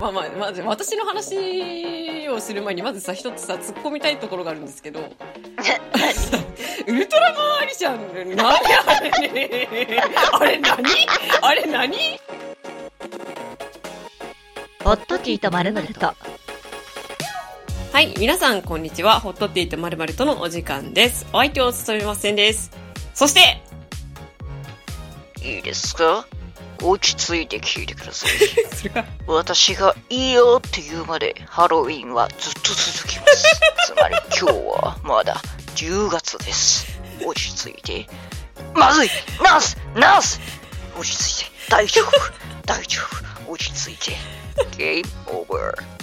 まあまあ、まず私の話をする前に、まずさ、一つさ、突っ込みたいところがあるんですけど、ウルトラマンアリちゃん、何あれねあれ何？あれ何？ホットティーとまるまると。はい、皆さん、こんにちは。ホットティーとまるまるとのお時間です。お相手を務めませんです。そして、いいですか？落ち着いて聞いてください。私がいいよって言うまでハロウィンはずっと続きます。つまり今日はまだ10月です。落ち着いて。まずいナースナース落ち着いて。大丈夫大丈夫落ち着いて。ゲームオーバー。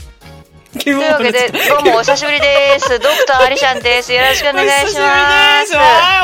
というわけで、どうもお久しぶりです。ドクターアリシャンです。よろしくお願いします。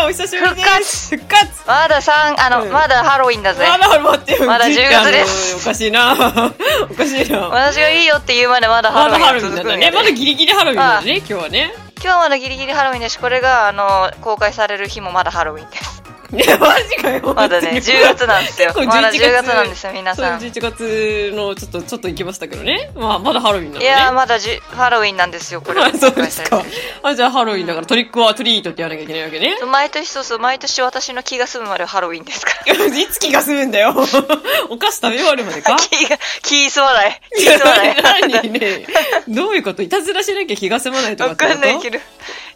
お久しぶりです。復活まだ三あの、うんまだハロウィンだぜ。まだ待ってよ。まだ10月ですおかしいな。おかしいな。私がいいよって言うまでまだハまだハロウィンがロウィンだね。続くんやでまだギリギリハロウィンだね、今日はね。今日はまだギリギリハロウィンだし、これが、あの、公開される日もまだハロウィンです。いや、マジかよ。まだね、10月なんですよ。まだ11 10月なんですよ、皆さん。11月のちょっと、ちょっと行きましたけどね。まあ、まだハロウィンなのね。いやー、まだじゅハロウィンなんですよ、これがあ そう公ですか。あ、じゃあハロウィンだからトリックはトリートってやらなきゃいけないわけね。毎年、そうそう、毎年私の気が済むまでハロウィンですから。いつ気が済むんだよ。お菓子食べ終わるまでか？気が、気済まない。気済まない。何ねどういうこと？いたずらしなきゃ気が済まないとかわってこと？かんないけど。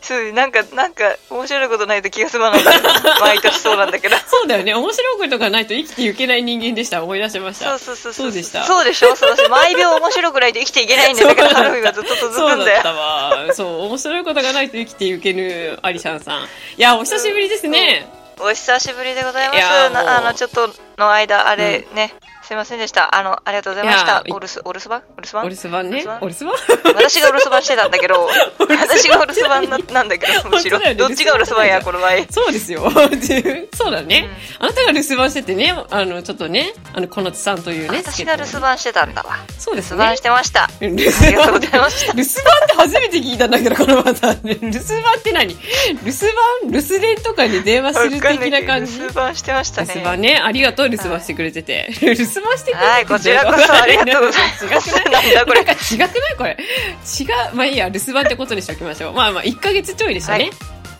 そう、なんか、なんか、面白いことないと気が済まない。毎年そうなんだけど。そうだよね。面白いことがないと生きていけない人間でした。思い出しました。そうそうそうそうでした。そうでしょそうでしょ毎秒面白くないと生きていけないんだよ。だからハロウィンがずっと続くんだよそうだった。わ。そう、面白いことがないと生きていけぬアリシャンさん。いや、お久しぶりですね。お久しぶりでございます。あの、ちょっとの間、あれね、すいませんでした。あの、ありがとうございましたお留守、お留守番お留守お番留守番ね。おお留守番私がお留守番してたんだけど、私がお留守番ななんだけど、むしろ。どっちがお留守番や、この前。そうですよ。そうだね。あなたが留守番しててね、あの、ちょっとね、あの、小夏さんというね。私が留守番してたんだわ。そうですね。留守番してました。留守ありがとうございました。留守番って初めて聞いたんだけど、この方。留守番って何？留守番？留守電とかに電話する的な感じ？留守番してました留ね。守番ね。ありがとう、留守番してくれてて。留守番してくれ。はいこちらこそありがとうございます違くないなんだこれなんか違くないこれ。違う。まあいいや、留守番ってことにしておきましょう。まあまあ、1ヶ月ちょいでしたね。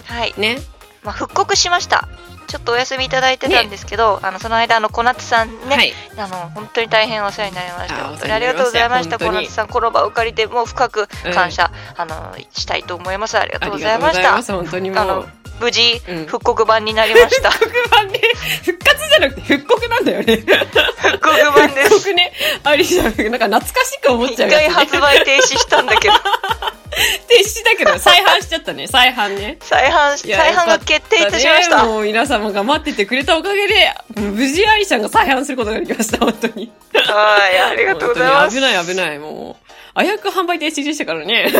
はい。ね。まあ、復刻しました。ちょっとお休みいただいてたんですけど、あのその間あの小夏さんね、はい。あの本当に大変お世話になりました。本当にありがとうございました。小夏さんこの場を借りてもう深く感謝、あのしたいと思います。ありがとうございました。す。本当にもあのう。無事、うん復刻版になりました。復刻版ね。復活じゃなくて復刻なんだよね。復刻版です。復刻ね。ありじゃん。なんか懐かしく思っ一ちゃうね回発売停止したんだけど、停止だけど、再販しちゃったね。再販ね。再販再販が決定いたしました。もう皆様が待っててくれたおかげで、無事アリちゃんが再販することができました、本当に。はい、ありがとうございます。危ない危ない、もう。危うく販売停止でしたからね。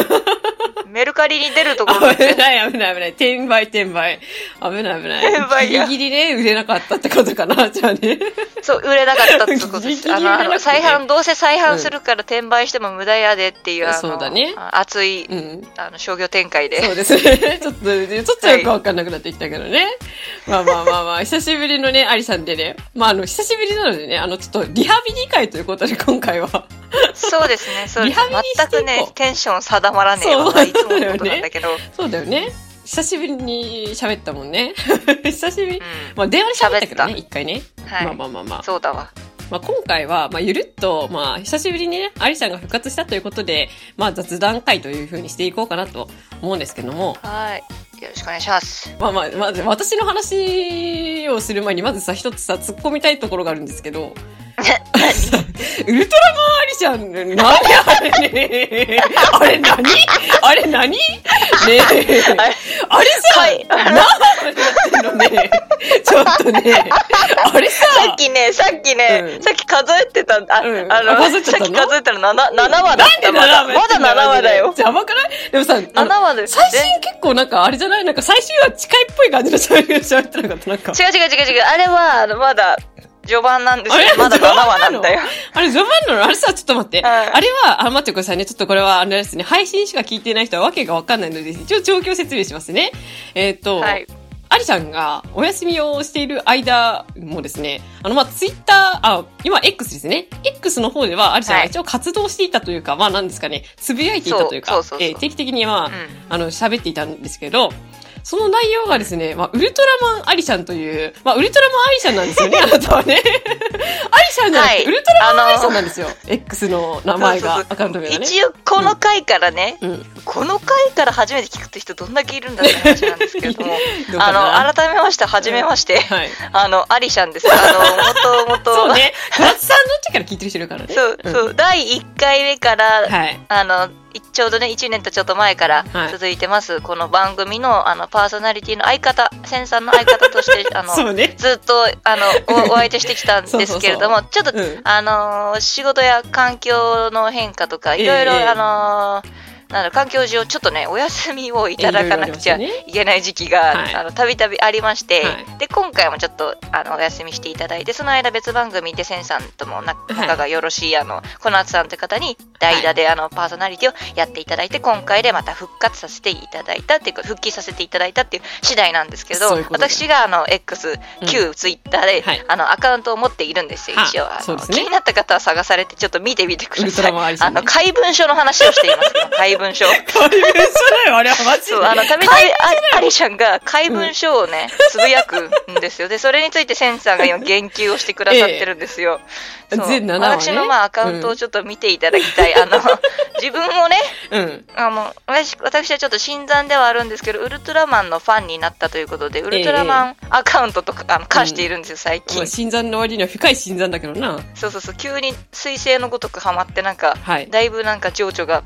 メルカリに出るところ危ない危ない危ない。転売転売。危ない危ない。転売やギリギリね、売れなかったってことかな、じゃあね。そう、売れなかったってことです。ギリギリあの、再販、どうせ再販するから転売しても無駄やでっていう、あの、そうだねあ熱い、うん。あの、商業展開で。そうですね。ちょっと、ちょっとよくわかんなくなってきたけどね。まあまあまあまあ、久しぶりのね、アリさんでね。まああの、久しぶりなのでね、あの、ちょっとリハビリ会ということで今回は。そうですね、そうです全くね、テンション定まらねえそうわ。いつものことなんだけど。そうだよね。久しぶりに喋ったもんね。久しぶり。うまあ電話で喋ったけどね、一回ね。はいまあまあまあまあん。。そうだわ。まあ今回は、まあゆるっと、まあ久しぶりにね、アリさんが復活したということで、まあ雑談会という風にしていこうかなと思うんですけども。はい。よろしくお願いします。まあまあ、まず私の話をする前にまずさ、一つさ、突っ込みたいところがあるんですけど、ウルトラマンアリちゃん、何あれねあれ何？あれ何？ねえ。あれさ、はい何やってんのねちょっとね、あれさ、さっきね、さっきね、うん。さっき数えてた、あ、うんあの、あ数えさっき数えたら 7, 7話だなんでった。まだ、7まだ7話だよ。やばくないでもさ、あの7話だよ。最新結構なんかあれじゃない？なんか最終話近いっぽい感じの喋り喋ってなかった？なんか。違う違う違う違う。あれは、あのまだ、序盤なんですよ。まだ7話なんだよ。あれ、序盤なの？あれさ、ちょっと待って。はいあれは、あ、待ってくださいね。ちょっとこれは、あれですね。配信しか聞いてない人はわけがわかんないので、一応状況説明しますね。えっ、と、はい。アリちゃんがお休みをしている間もですね、あの、まあ、ツイッター、あ、今 X ですね。X の方ではアリちゃんが一応活動していたというか、まあ、なんですかね、つぶやいていたというか、えー定期的にまあ、うんあの、喋っていたんですけど、その内容がですね、まあ、ウルトラマンアリシャンという、まあ、ウルトラマンアリシャンなんですよね、あなたはね。アリシャンじゃなくて、はいウルトラマンアリシャンなんですよ。X の名前が、そうそうそうアカウント名がね。一応この回からね、うん。この回から初めて聞くって人どんだけいるんだって話なんですけれども どあなの改めまして初めまして、はい。あのアリシャンですあのもともとそうね。小松さんのっちから聞いてる人いるからね。そう、んそう第1回目から、はい。あのいちょうどね1年とちょっと前からはい。続いてます、この番組のあのパーソナリティの相方センさんの相方として あのね。ずっとあのお お相手してきたんですけれどもちょっと、うん。あのー仕事や環境の変化とかいろいろ、ええ。あのーなんだろう環境上ちょっとねお休みをいただかなくちゃええいけない時期がたびたびありまして、はい。で今回もちょっとあのお休みしていただいてその間別番組でセンさんともな仲がよろしい、あの小夏さんという方に代打で、あのパーソナリティをやっていただいて今回でまた復活させていただいたっていうか復帰させていただいたっていう次第なんですけど私があの X 旧ツイッターで、はい。あのアカウントを持っているんですよはい一応。あの、ね。気になった方は探されてちょっと見てみてください。あの怪文書の話をしています今怪文書怪文書だよ、あれはマジで。そう、あの、たびたびあアリシャンが怪文書をね、つぶやくんですよ。で、それについてセンサーが今言及をしてくださってるんですよ。そう全7話ね私のまあアカウントをちょっと見ていただきたい。あの、自分をね、うん。あの私私はちょっと新参ではあるんですけど、ウルトラマンのファンになったということで、ウルトラマンアカウントとか、あの貸しているんですよ、最近まあ、。新参の割には深い新参だけどな。そうそうそう、急に彗星のごとくハマって、なんか、はい。だいぶなんか情緒が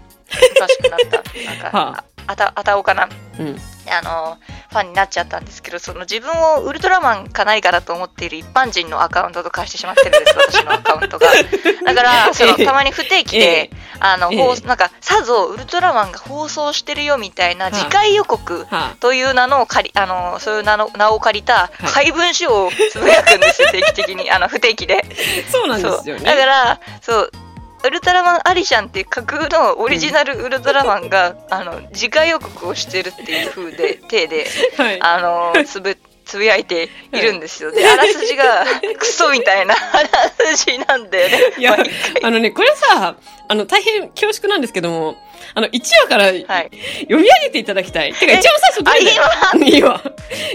おかしくなった。なんか、はああた、あたおかな。うん。あのファンになっちゃったんですけどその自分をウルトラマンか何かだと思っている一般人のアカウントと化してしまってるんです 私のアカウントが。だからそのええたまに不定期えでえあの、ええ。放なんかさぞウルトラマンが放送してるよみたいなはい次回予告はという名のを借りあのそういう名の名を借りたい。怪文書をつぶやくんですよ定期的に。あの不定期で。あ、そうなんですよね。だからそうウルトラマンアリシャンっていう架空のオリジナルウルトラマンが、あの次回予告をしてるっていう風で体ではい。あのつぶつぶやいているんですよ。で、あらすじがクソみたいなあらすじなんだよね。いやあのね、これさ、あの、大変恐縮なんですけども、あの、1話からはい。読み上げていただきたい。てか、え一番最初どれだよ？あいいわ。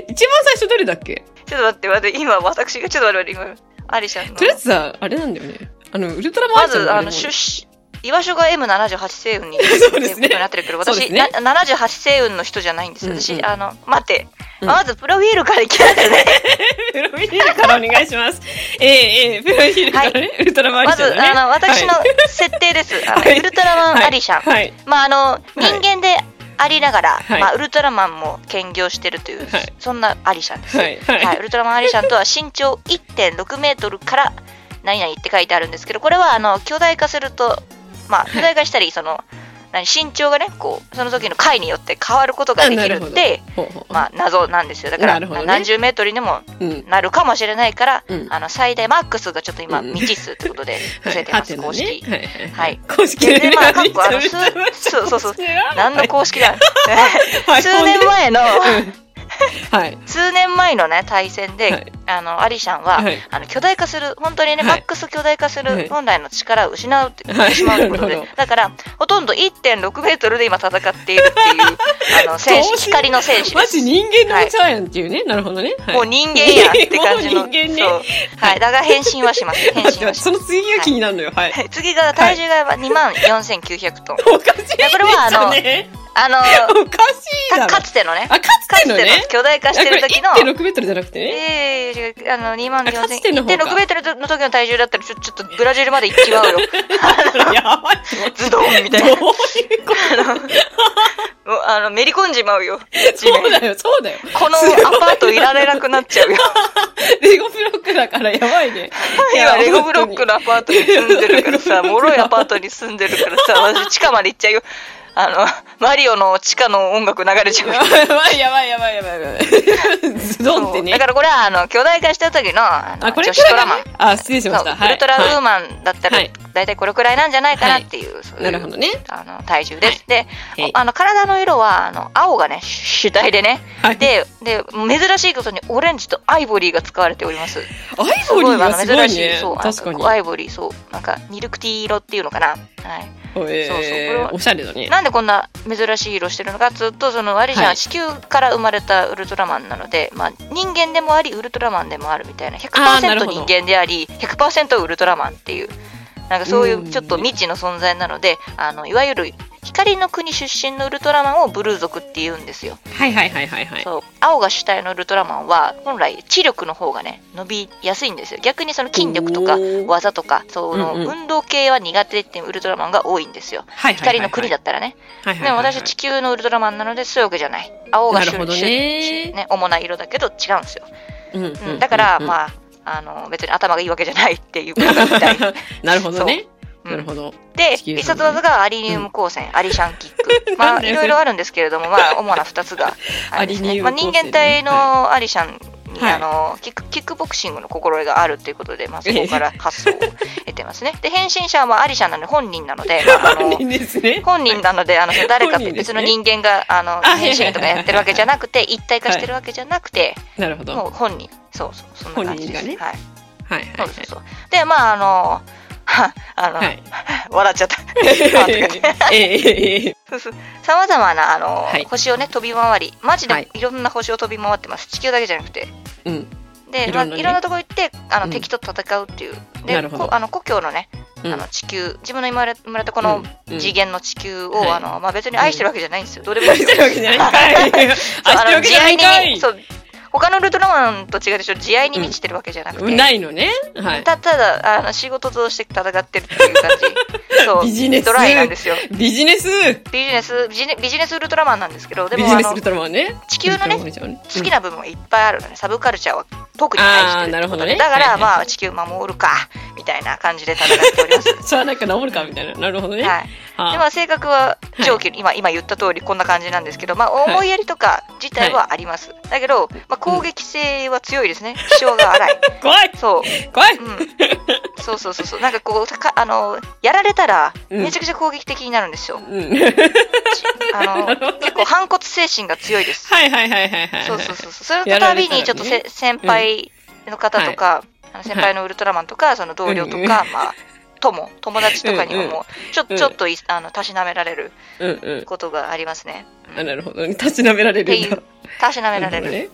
一番最初どれだっけ？ちょっと待って待って、今私がちょっと待って、今、アリシャンのと。りあえずさ、あれなんだよね。あの、ウルトラマンアまず、あの、出身、居場所が M78 星雲に そうですね。なってるけど、私、ね。な78星雲の人じゃないんですよ。私、うんうん。あの、待って。うん。まず、プロフィールからいきますね。プロフィールからお願いします。ええええプロフィールからね、ウルトラマンアリまず、さんのね。あの、私のはい設定です。あのはい。ウルトラマンアリシャン。はい。まああの人い間でありながら、はい。まあ、ウルトラマンも兼業してるという、はい。そんなアリシャンです、はい。はい。ウルトラマンアリシャンとは身長1.6メートルから何々って書いてあるんですけどこれはあの巨大化するとまあ巨大化したりその何身長がねこうその時の回によって変わることができるってまあ謎なんですよ。だから、ね。何十メートルにもうん。なるかもしれないから、うん。あの最大マックスがちょっと今うん。未知数ってことで はい。伏せてます、公式。はい公式でまあかっこあの数 そうそうそう。何の公式だ、はい。数年前の、うんはい。数年前のね対戦で、はいあのアリシャンは、はい。あの巨大化する本当にね、はい。マックス巨大化すはい。る本来の力を失うって、はい。しまうということでだからほとんど1.6メートルで今戦っているっていうあの戦士光の戦士です。マジ人間のお茶やんっていうね。なるほどね。はい。もう人間やんって感じの もう人間ね。そう。はい。だが変身はします。変身はしまその次が気になるのよ。はい。す次が体重が2万4900トン、おかしいですよね。これはあのあのおかしいだろ。かかつてのねあ、かつかつてのてのね。巨大化してる時のあこれ1.6メートルじゃなくてね。ええ違うあの、2万あかつ4000ての方か1.6メートルの時の体重だったら、ちょ、ちょっとブラジルまで行っちまうよ。やばい。ズドンみたいな。どういうこと？も うあの、めり込んじまうよ。そうだよ、そうだよ。このアパートいられなくなっちゃうよ。レゴブロックだからやばいね。いや今、レゴブロックのアパートに住んでるからさ、脆いアパートに住んでるからさ、私地下まで行っちゃうよ。あの、マリオの地下の音楽流れちゃうよ。やばいやばいやばいやばい。ズドンってね。だからこれは、あの、巨大化した時の、あのあ、これ女子トラマン。あ、失礼しました。ウルトラウーン。マンだったら、はいだいたいこれくらいなんじゃないかなっていう、そういうなるほどね。あの体重です。で、はいあの体の色はあの青がね主体でね、はいでで珍しいことにオレンジとアイボリーが使われております。アイボリーはすごい珍しいねそう。確かになんこうアイボリーそうなんかミルクティー色っていうのかな。はい。えーそう。そうこれはおしゃれだね。なんでこんな珍しい色してるのかずっとそのアリシャンははい地球から生まれたウルトラマンなので、まあ人間でもありウルトラマンでもあるみたいな100%あーなるほど。人間であり100%ウルトラマンっていうなんかそういうん。うちょっと未知の存在なのであのいわゆる光の国出身のウルトラマンをブルー族って言うんですよ。はいはいはいはいはい。そう。青が主体のウルトラマンは本来知力の方がね伸びやすいんですよ。逆にその筋力とか技とかその運動系は苦手っていうウルトラマンが多いんですよ。はいはいはいはい。光の国だったらね。はいはいでもはい。はい私地球のウルトラマンなのでそういうわけじゃない。青が主なるほどね。主ね主な色だけど違うんですよ、うんううんん、だから、あ。まああの別に頭がいいわけじゃないっていうことみたい、なるほどね。うん。なるほど。で必殺技がアリニウム光線、アリシャンキック。まあいろいろあるんですけれどもまあ主な2つがあ ね、まあ、アリニウム人間体のアリシャンに、はい。あのキックキックボクシングの心得があるということで、まあ、そこから発想を得てますね。で変身者はまあアリシャンなので本人なので、まああの本人ですね。本人なので、あの誰か別の人間があのあ変身とかやってるわけじゃなくて、一体化してるわけじゃなくて、なるほど。もう本人、そうそう、そんな感じです。本人がはい、はいはいそうそうそう。で、まあ、あの、はあの、はい。はい。笑っちゃった。さまざまなあの、はい星をね飛び回り、マジはいでいろんな星を飛び回ってます。地球だけじゃなくて。うん。で、いろんなねまあいろんなところ行ってあの、うん敵と戦うっていう。でなるほどこあの故郷のね、うんあの地球自分の生まれ生まれたこのうんうん次元の地球を、はいあのまあ、別に愛してるわけじゃないんですよ。どうでもいい愛ですよしてるわけじゃないんかい。愛してるわけじゃない んかい。そう他のウルトラマンと違うでしょ？慈愛に満ちてるわけじゃなくて、ないのね。はい。たただあの仕事として戦ってるっていう感じ。そう。ビジネス。ドライなんですよ。ビジネス。ビジネスビジネビジネスウルトラマンなんですけどでビもあのジネスウルトラマンね。地球のねウルトラマンじゃん。好きな部分はいっぱいあるのね。サブカルチャーは特に愛しなるほどね。だから、はいはい。まあ地球守るかみたいな感じで戦っております。じゃあなんか治るかみたいな。なるほどね。はい。はあ。でまあ性格は上記、今今言った通りこんな感じなんですけど、まあ、思いやりとか自体はあります、だけど、まあ、攻撃性は強いですね。気性が荒い。怖い。そう。怖い。うん、そうそうそうそう。なんかこうかあのやられたらうん。めちゃくちゃ攻撃的になるんですよ、うん。あの 結構反骨精神が強いです。はいはいはいはいはい。そうそうそうそう。それのたびにちょっとせ、先輩の方とか、あの先輩のウルトラマンとか、その同僚とか、うん。まあ友友達とかにもうんうん。もうちょうん。ちょっといあのたしなめられるうんうん。ことがありますね、うん。あ、なるほど。立ちなめられるんだ。たしなめられる。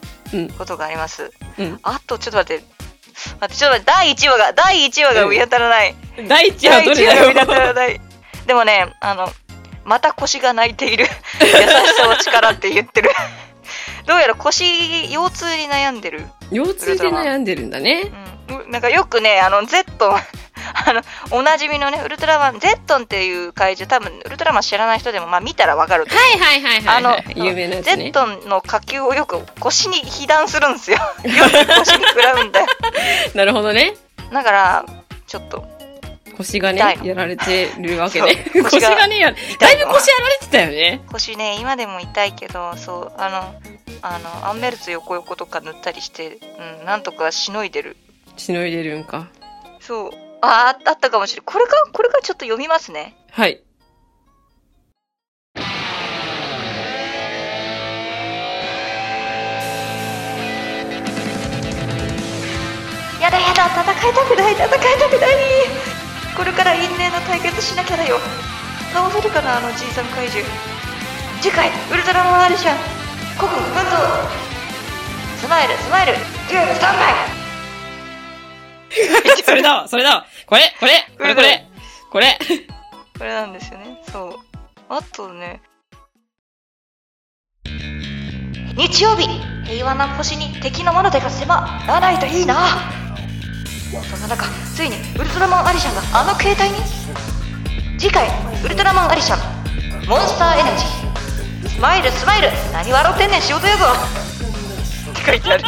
ことがあります、うん。あとちょっと待って。待ってちょっと待って。第1話が第1話が見当たらない、第一話第1どれだ話が見当たよ。らない。でもねあのまた腰が泣いている。優しさは力って言ってるどうやら腰腰痛に悩んでる腰痛で悩んでるんだね。うん、なんかよくね、あの、ゼットン、あの、おなじみのね、ウルトラマン、ゼットンっていう怪獣、多分、ウルトラマン知らない人でも、まあ見たらわかると。はいはいはいはいはい。あの有名なやつね。ゼットンの火球をよく腰に被弾するんですよ。よく腰に食らうんだよ。なるほどね。だから、ちょっと、腰がね、やられてるわけね。そう 腰がね、やだいぶ腰やられてたよね。腰ね、今でも痛いけど、そう、あの、あの、アンメルツ横横とか塗ったりして、うん、なんとかしのいでる。しのいでるんか。そう。ああ、あったかもしれない。これか、これかちょっと読みますね。はい。やだやだ戦いたくない戦いたくないこれから因縁の対決しなきゃだよ。倒せるかなあのじいさん怪獣。次回ウルトラマンアリシャン。国奮闘スマイルスマイル。ゲームスタンバイ。それだわ、それだわ。これ、これ、これ、これ、これ。これなんですよね。そう。あとね。日曜日平和な星に敵のもの手が迫らないといいなそんな中ついにウルトラマンアリシャンがあの携帯に？次回ウルトラマンアリシャン。モンスターエナジー。スマイルスマイル。何笑ってんねん仕事やぞ。って書いてある。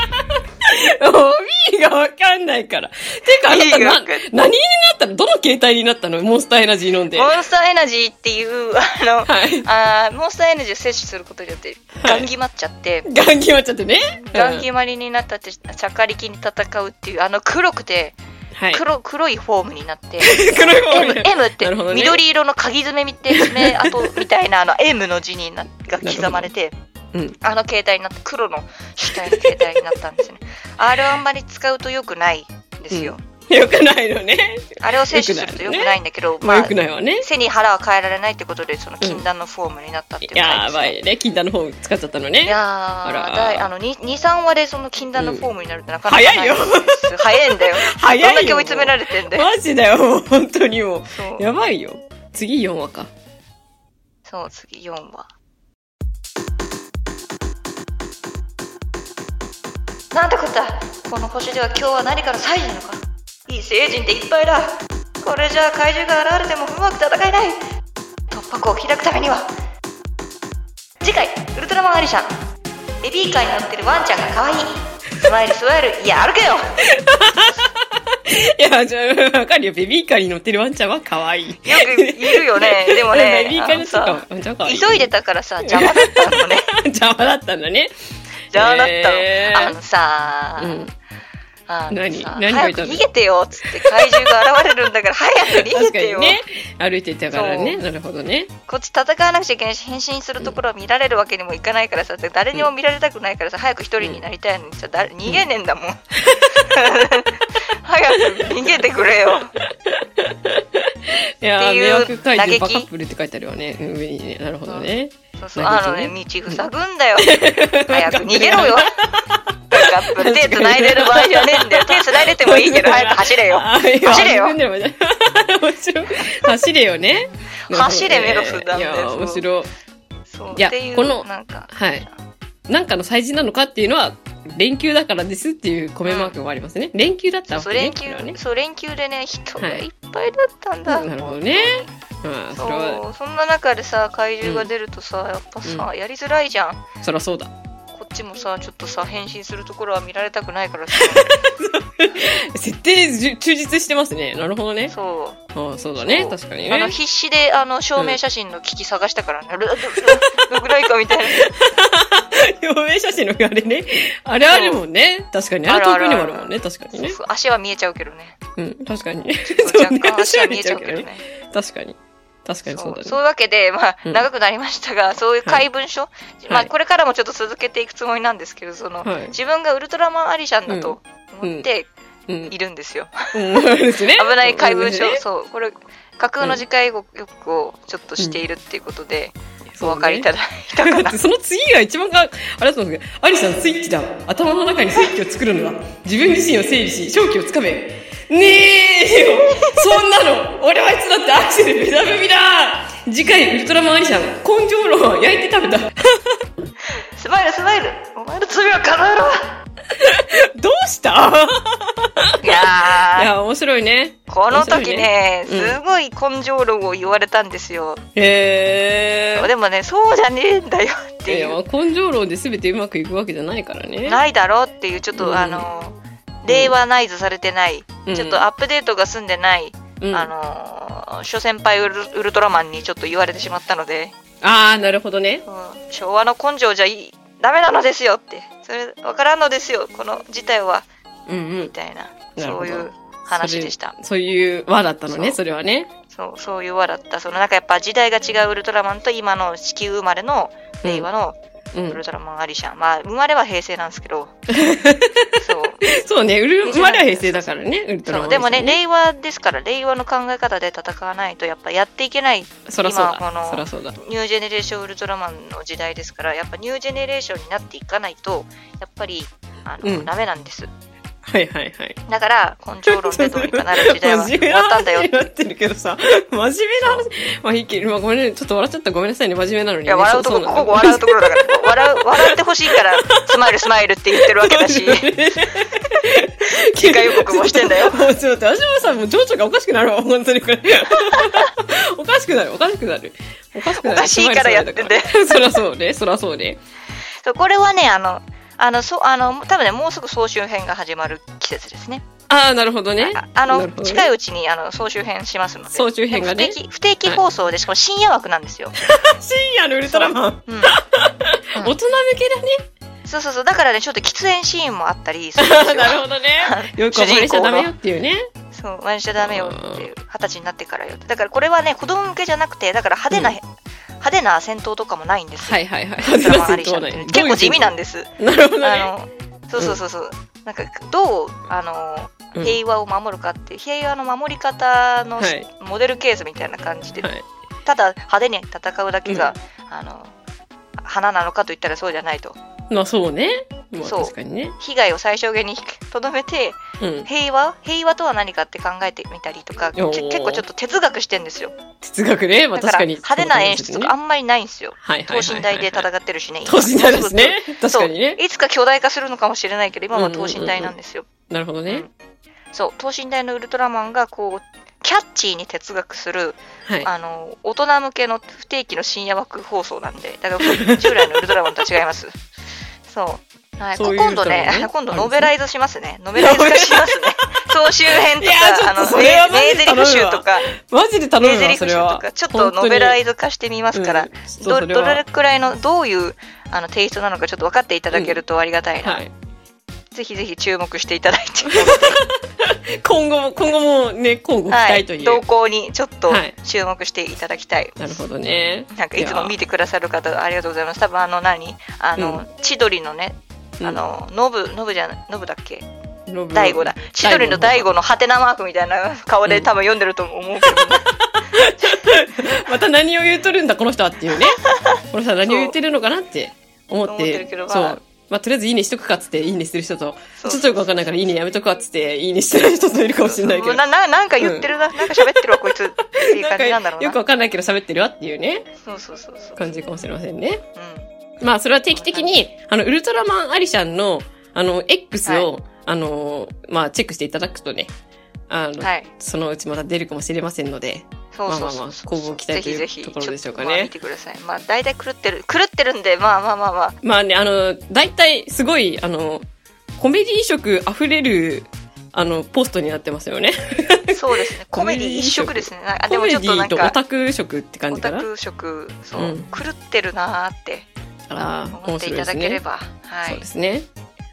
意味がわかんないから。てか、あなたな何になったの？どの携帯になったの？モンスターエナジー飲んで。モンスターエナジーっていうあの、はい。あーモンスターエナジーを摂取することによってガン決まっちゃって、ガン決まっちゃってね。ガン決まりになったって、シャカリキに戦うっていう、あの黒くて、はい。黒、黒いフォームになって、黒い方 M, ね M ってね。緑色の鍵爪みって爪跡みたいなあの M の字になが刻まれて、うん。あの携帯になって黒の主体の携帯になったんですね。あれをあんまり使うと良くないんですよ。よくないのね。あれを摂取すると良くないんだけど、まあよくないわね。背に腹は変えられないってことでその禁断のフォームになったっていう回やですねばいね。禁断の方使っちゃったのいね。やあらー、だいあの、2、3話でその禁断のフォームになるってなかなか早いよ早いんだよ。早いよどんだけ追い詰められてんだよ。マジだよ、もう本当にもう、やばいよ。次4話か。そう次4話。なんてこったこの星では今日は何かの祭事なのか。いい星人でいっぱいだ。これじゃあ怪獣が現れてもうまく戦えない。突破口を開くためには。次回ウルトラマンアリシャン。ベビーカーに乗ってるワンちゃんが可愛い。スマイルスマイル。いや歩けよ。いや、じゃあ、わかるよ。ベビーカーに乗ってるワンちゃんは可愛い。よくいるよね。でもね ベビーカーに乗ってるあのワンちゃんは可愛い。急いでたからさ邪魔だったのね。邪魔だったんだね。邪魔だったの、へーあのさ、うん。何さ何？がいたの？早く逃げてよっつって怪獣が現れるんだから早く逃げてよ、にね。歩いてたからね。なるほどね。こっち戦わなくちゃいけないし変身するところを見られるわけにもいかないからさ誰にも見られたくないからさ早く一人になりたいのにさ誰逃げねえんだもん、早く逃げてくれよ いやー、っていう迷惑怪獣バカップルって書いてあるわね。うん上にね。なるほどね。そうそう。あのね道塞ぐんだよ。早く逃げろよ。手繋いでる場合じゃねえんだよ。手繋いでてもいいけど早く走れよ。走れよ。走れよね。走れメロスなんだよいや、面白い。そういやこのなんか。はい。なんかの祭事なのかっていうのは、連休だからですっていう米マークもありますね。連休だったわけね。連休ね。そう連休でね人がはいいっぱいだったんだ、なるほどね。まあ、そそうそんな中でさ怪獣が出るとさ、やっぱさ、やりづらいじゃんそりゃそうだ。こっちもさちょっとさ変身するところは見られたくないからさ 設定忠実してますね。なるほどね。そうああ、そうだね。確かにね。あの必死であの証明写真の機器探したからね、ルルルどぐらいかみたいな 表明写真のあれね。あれあるもんね。確かに。あれ東京にもあるもんね。確かにね。足は見えちゃうけどね。うん、確かに。若干足は見えちゃうけどね。確かに。確かにそだね。そう。いうわけで、まあ、うん。長くなりましたが、そういう怪文書、まあ、はい。これからもちょっと続けていくつもりなんですけど、その、はい。自分がウルトラマンアリシャンだと思ってうん。いるんですよ。危ない怪文書、うんそう、これ、架空の次回予告をちょっとしているっていうことで、お分かりいただいたかなだって。その次が一番が、あれだと思うんですけど、アリさんスイッチだ。頭の中にスイッチを作るのだ。自分自身を整理し、正気をつかめ。ねえよそんなの俺はいつだってアクセルベタ踏みだ次回ウルトラマンアリシャン、根性論は焼いて食べた。スマイルスマイルお前の罪は叶えろ どうした？いやー、いや、面白いね。この時ね、面白いねすごい根性論を言われたんですよ。へえ。でもね、そうじゃねえんだよっていう。根性論で全てうまくいくわけじゃないからね。ないだろっていう、ちょっと、うんあの、令和ナイズされてない、うんちょっとアップデートが済んでない、うん、あのー諸先輩ウルウルトラマンにちょっと言われてしまったので、あー、なるほどね。うん昭和の根性じゃいいダメなのですよってそれわからんのですよこの事態はうんうんみ。たいなそういう話でした。そういう輪だったのね、それはね。そうそういう輪だった。そのなんかやっぱ時代が違うウルトラマンと今の地球生まれの令和のうん。ウルトラマンアリシャン、まあ生まれは平成なんですけど。そう。そうね、生まれは平成だからね、ウルトラマン、そう。でもね、令和ですから令和の考え方で戦わないとやっぱやっていけない。そらそうだ。今この。ニュージェネレーションウルトラマンの時代ですから、やっぱニュージェネレーションになっていかないと、やっぱり、あの、うんダメなんです。はいはいはい。だから、根性論でどうにかなる時代は終わったんだよって。なってるけどさ、真面目な話。まあ、いいけど、まあ、ごめんね、ちょっと笑っちゃったごめんなさいね、真面目なのに、ね。いや、笑うとこ、そここ笑うところだから、笑う、笑ってほしいから、スマイルスマイルって言ってるわけだし、次回予告もしてんだよ。もうちょっと待って、足元さんもう情緒がおかしくなるわ、本当にこれ。おかしくなる、おかしくなる。おかしくなる。おかしいからやってんだよそらそうね、そらそうね。これはね、あの、あの、そう、あの、多分ね、もうすぐ総集編が始まる季節ですね。ああ、なるほどね。ああの、ね近いうちに、あの、総集編しますので。総集編がね不定期、不定期放送で、しかも深夜枠なんですよ。深夜のウルトラマン。うん。大人向けだね。そうそうそう。だからね、ちょっと喫煙シーンもあったりするんですよ。なるほどね。よくお真似しちゃダメよっていうね。そう、真似しちゃダメよっていう、二十歳になってからよ。だからこれはね、子供向けじゃなくて、だから派手な、うん派手な戦闘とかもないんですよ。はいはいはい。結構地味なんです。なるほどね。あの、そうそうそうそう。なんか、どう、あの、うん平和を守るかって、平和の守り方の、はいモデルケースみたいな感じで、はい。ただ派手に戦うだけが、あの、花なのかといったらそうじゃないと。まあそうね。まあそう確かにね。被害を最小限にとどめて、うん。平和？平和とは何かって考えてみたりとか、結構ちょっと哲学してんですよ。哲学ね。まあ確かに。派手な演出とかあんまりないんですよ。等。身大で戦ってるしね。等身大ですね。確かにね。いつか巨大化するのかもしれないけど、今は等身大なんですよ。なるほどね。そう、等身大のウルトラマンがこう、キャッチーに哲学する、はい。あの、大人向けの不定期の深夜枠放送なんで、だから従 来のウルトラマンとは違います。そう。はい、そういう今度ね、ね 今度ノベライズしますね。ノベライズ化しますね。総集編とか、あの、それはマジで名台詞集とか、マジで頼む集とか、。ちょっとノベライズ化してみますから、どれくらいの、どういうあのテイストなのかちょっと分かっていただけるとありがたいな。はい。ぜひぜひ注目していただいて。今後も、今後もね、交互期はい、待という。動向にちょっとはい注目していただきたい。なるほどね。なんかいつも見てくださる方ありがとうございます。多分あの何？あの、千鳥のね、あの、ノブ、ノブじゃない、ノブだっけ？大悟だ。千鳥の大悟のハテナマークみたいな顔で多分読んでると思うけど、また何を言うとるんだ、この人はっていうね。この人は何を言ってるのかなって思って。るけどそうまあ。まあ、とりあえずいいねしとくかっつって、いいねしてる人と、ちょっとよくわかんないからいいねやめとくわっつって、いいねしてる人といるかもしれないけど。なななんか言ってるな、なんか喋ってるわ、こいつ っていう感じなんだろうな。よくわかんないけど喋ってるわっていうね、そうそうそうそう。感じかもしれませんね。うん。まあ、それは定期的に、あの、ウルトラマンアリシャンの、あの、X を、あの、まあ、チェックしていただくとね、あの、はい。そのうちまた出るかもしれませんので、そうそうそうまあまあまあ交互期待というぜひぜひところでしょうかねまあ見てください。まあ、大体狂ってる、狂ってるんで、まあまあまあまあ。まあね、あの、大体すごい、あの、コメディ色溢れる、あの、ポストになってますよね。そうですね。コメディ一色ですね。あでもちょっとなんか、とオタク色って感オじかな？だタク色、そう、うん狂ってるなーってから、思面っていた。だければ。はいそうで。すね。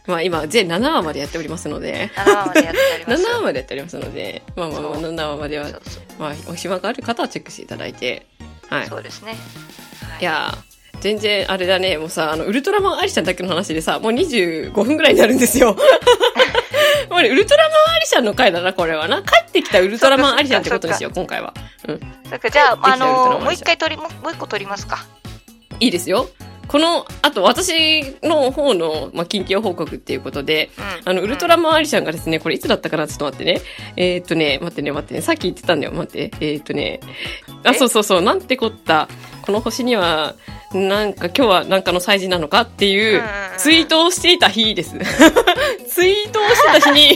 まあ今、全7話までやっておりますので、7話までやっております。7話までやっておりますので、まあまあまあ、そう7話まではそうそうまあ、お暇がある方はチェックしていただいて。はい。そうですね。はいいやー全然あれだね、もうさ、あの、ウルトラマンアリシャンだけの話でさ、もう25分くらいになるんですよ。もうね、ウルトラマンアリシャンの回だな、これはな。帰ってきたウルトラマンアリシャンってことにしよう、今回は。うん。そっかじゃあ、あのーもう一回取り、もう一個取りますか。いいですよ。この、あと私の方の、まあ、近況報告っていうことで、うん。あの、ウルトラマンアリシャンがですね、これいつだったかなちょっと待ってね。えーっとね、待ってね、待ってね。さっき言ってたんだよ。待って。えーっとね。あ、え？そうそうそう。なんてこった。この星には、なんか今日はなんかの祭事なのかっていうツイートをしていた日です。ツイートをしてた日に、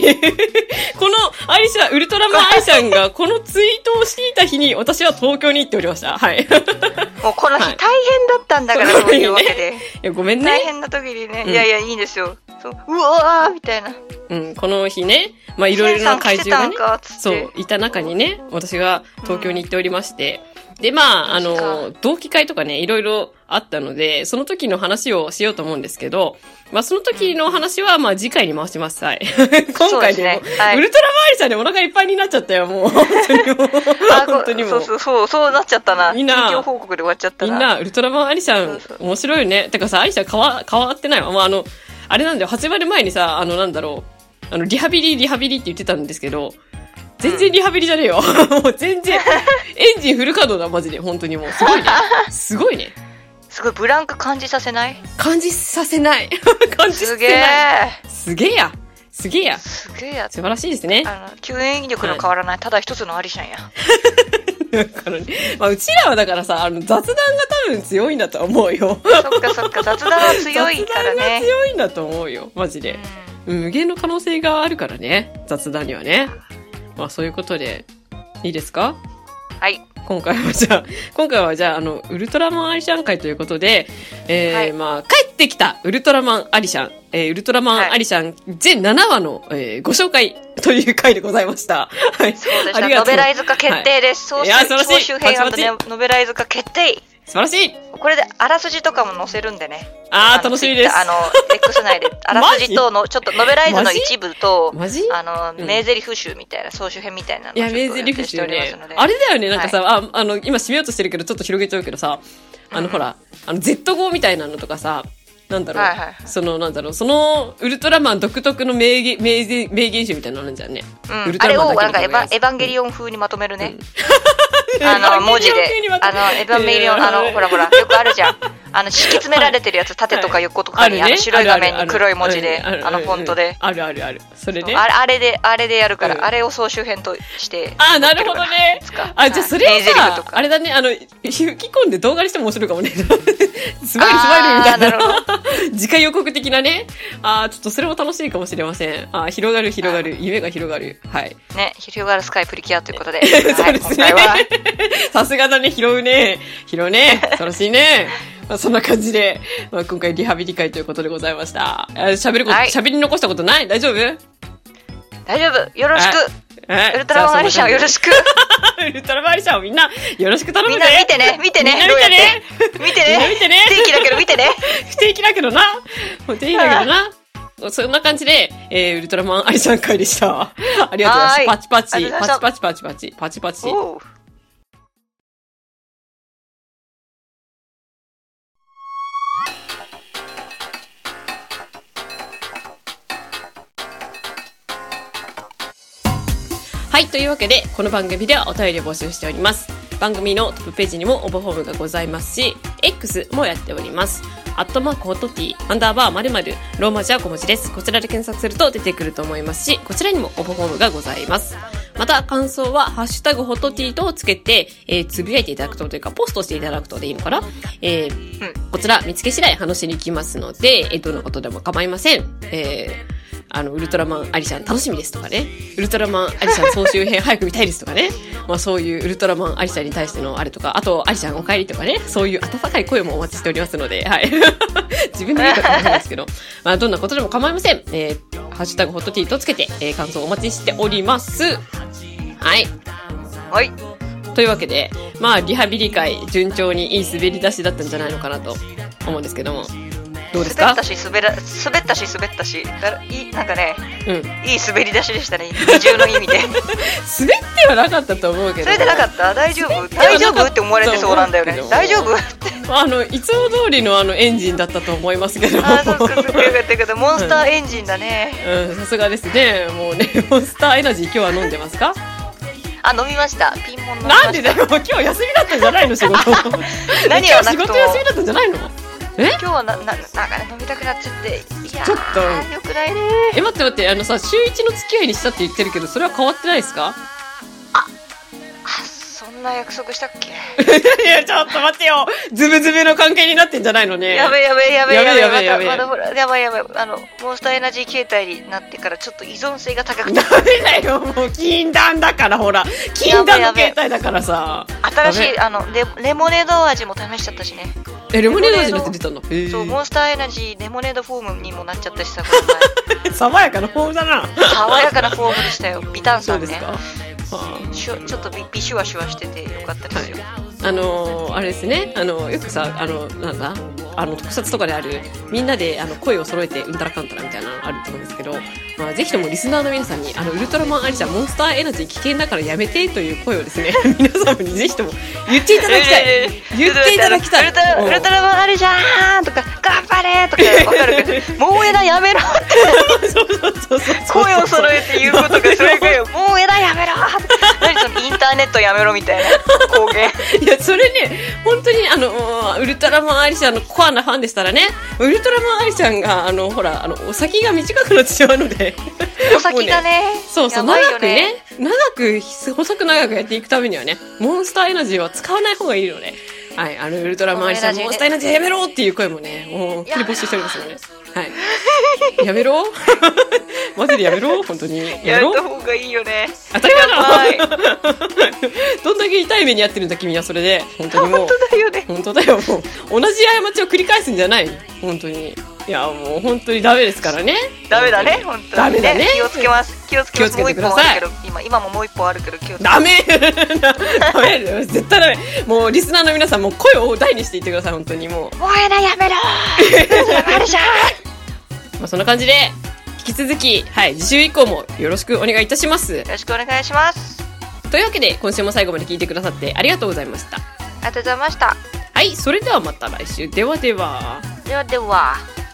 このアリシャン、ウルトラマンアリシャンが このツイートをしていた日に私は東京に行っておりました。はい。い もうこの日はい大変だったんだから、そうそういうわけで。や、ごめんね。大変な時にね、うんいやいや、いいんですよ。そううわーみたいな。うん、この日ね、まあいろいろな怪獣がねそう、いた中にね、私が東京に行っておりまして、で、まあ、あの、同期会とかね、いろいろあったので、その時の話をしようと思うんですけど、まあ、その時の話は、まあ、次回に回します。はい。今回でも、ねはいウルトラマーリさんでお腹いっぱいになっちゃったよ、もう。本当にもう。あ本当にもそうう。そうそう、そうなっちゃったな。みんな報告で終わっちゃったな。みんな、ウルトラマンアリシャンそうそう、面白いよね。てかさ、アリシャン変わ、変わってないわ。まあ、あの、あれなんだよ、始まる前にさ、あの、なんだろう、あの、リハビリ、リハビリって言ってたんですけど、全然リハビリじゃねえよ。もう全然、エンジンフル稼働だ、マジで。本当にもう。すごいね。すごいね。すごいブランク感じさせない？感じさせない。感じさすげせない。え。すげえや。すげえや。すげえやつ。素晴らしいですね。あの、救援力の変わらない、ただ一つのアリシャンや。まあ、うちらはだからさ、あの、雑談が多分強いんだと思うよ。そっかそっか、雑談は強いから雑談がね。強いんだと思うよ。マジで。うん無限の可能性があるからね。雑談にはね。まあそういうことで、いいですか？はい。今回はじゃあ、今回はじゃあ、あの、ウルトラマンアリシャン会ということで、えーはいまあ、帰ってきたウルトラマンアリシャン、えーウルトラマンアリシャン全7話の、えーご紹介という回でございました。はい。そうでした。ありがとうノベライズ化決定です。いや素晴らしい総集編ノベライズ化決定素晴らしい。これであらすじとかも載せるんでね。あー、の楽しみです。あの、X 内で、あらすじとの、ちょっとノベライズの一部と、あの、うん。名台詞集みたいな、総集編みたいなのをいや、名台詞集ね。あれだよね、なんかさ、あ、あの、今締めようとしてるけど、ちょっと広げちゃうけどさ、あの、うんほら、あの、Z 語みたいなのとかさ、なんだろう、その、なんだろう、その、ウルトラマン独特の名言、名言、名言集みたいなのあるんじゃんね。うん。ウルトあれをラマンだけなんかエヴァエヴァンゲリオン風にまとめるね。あの、文字で。あの、エヴァンゲリオン、あの、ほらほら、よくあるじゃん。あの、敷き詰められてるやつ、縦とか横とかに、あの、白い画面に黒い文字で、あの、フォントで。あるあるある。それね。あれあれで、あれでやるかうんら、あれを総集編として。あ、なるほどね。あ、じゃあそれをさあれだね、あの、吹き込んで動画にしても面白いかもね。スマイルスマイルみたいあーなるほな。次回予告的なね。あーちょっとそれも楽しいかもしれません。あー広がる広がる。夢が広がる。はい。ね、広がるスカイプリキュアということで。そうですね。さすがだね、拾うね。拾うね。素晴らしいね。まあ、そんな感じで、まあ、今回リハビリ会ということでございました。あ喋ること、はい喋り残したことない？大丈夫？大丈夫よろしくはいウルトラマンアリシャンよろしくく。ウルトラマンア リシャンをみんな、よろしく頼むぜ。みんな見てね見てねみんな見てね。見てね見てね。不定期だけど見てね 不定期だけどな。不定期だけどな。そんな感じで、えー、ウルトラマンアリシャン会でした。ありがとうございます。パチパチ、パチパチパチパチ、パチパチ。はい、というわけで、この番組ではお便りを募集しております。番組のトップページにも応募フォームがございますし、X もやっております。アットマークホットティー、アンダーバー〇〇、ローマ字は小文字です。こちらで検索すると出てくると思いますし、こちらにも応募フォームがございます。また、感想は、ハッシュタグホットティーとつけて、えーつぶやいていただくとというか、ポストしていただくとでいいのかな？えーこちら見つけ次第話しに行きますので、えーどんなことでも構いません。えーあの、ウルトラマンアリシャン楽しみですとかね。ウルトラマンアリシャン総集編早く見たいですとかね。まあそういうウルトラマンアリシャンに対してのあれとか、あとアリシャンお帰りとかね。そういう温かい声もお待ちしておりますので、はい。自分で言うかもしれないですけど、まあどんなことでも構いません。えー、ハッシュタグホットティーとつけて、えー感想お待ちしております。はい。はいというわけで、まあリハビリ会順調にいい滑り出しだったんじゃないのかなと思うんですけども。どうですか？滑ったし滑ら滑ったし滑ったし。だらいいなんかねうん。いい滑り出しでしたね二重の意味で。滑ってはなかったと思うけど。それでなかった？大丈夫？大丈夫って思われてそうなんだよね。大丈夫？あの、いつも通りのあのエンジンだったと思いますけど。あーそっかそっかよかったよかったモンスターエンジンだね。うん、さすがですね。もうね、モンスターエナジー今日は飲んでますか？あ飲みました。ピンモン飲みました。なんでだよ、今日休みだったんじゃないの？仕事。何今日仕事休みだったんじゃないの？え？今日はなななんかね飲みたくなっちゃって。いやーちょっと。よくないね。え、待って待って、あのさ、週一の付き合いにしたって言ってるけど、それは変わってないですか？あそんな約束したっけ？いや、ちょっと待ってよ。ズブズブの関係になってんじゃないのね。やべえやべえやべえやべえ。やべえやべえやべやばいやばい。あのモンスターエナジー形態になってからちょっと依存性が高くてダメだよ、もう禁断だから、ほら。禁断の携帯だからさ。新しダいあのレレモネード味も試しちゃったしねえ、レモネード味になって出たの？そうモンスターエナジーレモネードフォームにもなっちゃったしさこの 爽やかなフォームだな。前爽やかなフォームでしたよビタンそうですか。さんねはシュちょっとビビシュワシュワしててよかったですよ、あ、あのーあれですね。あの、よくさ、あの、なんだ？あの、特撮とかである、みんなで、あの、声を揃えて、うんたらかんたらみたいなのあると思うんですけど、まあ、ぜひともリスナーの皆さんに、あの、ウルトラマンアリシャン、モンスターエナジー危険だからやめてという声をですね、皆様にぜひとも言っていただきたい。言っていただきたい。ウルトラウルトラマンあるじゃんとか頑張れとかわかるけどもう枝やめろって。声を揃えて言うことがそれかよ もう枝やめろ何そのインターネットやめろみたいな公言 いや、それね、本当に、あの、ウルトラマンアリシャンのコアなファンでしたらね、ウルトラマンアリシャンが、あの、ほら、あの、お先が短くなってしまうので、お先がね。そうそう、やばい長くよねね、長く、細く長くやっていくためにはね、モンスターエナジーは使わない方がいいので、はい、あの、ウルトラマンアリシャン、モンスターエナジーやめろっていう声もね、もう、切り募集しておりますので、はい。やめろ マジでやめろ本当に。やめろやめた方がいいよね当たり前だろ どんだけけ痛い目に遭ってるんだ、君はそれで。本当にもう本。当だよね。本当だよ、もう。同じ過ちを繰り返すんじゃない本当に。いや、もう本当にダメですからね。ダメだね、本当に、ね。ダメだね気をつけます。気をつけます。気をつけてくださいもう一本あるけど、今、今ももう一本あるけど、気をつけダメダメ絶対ダメもうリスナーの皆さんもう声を大にしていってください本当にもう、もえなやめろ やるじゃんまあ、そんな感じで引き続きはい次週以降もよろしくお願いいたしますよろしくお願いします。というわけで今週も最後まで聞いてくださってありがとうございましたありがとうございました。はいそれではまた来週ではではではでは。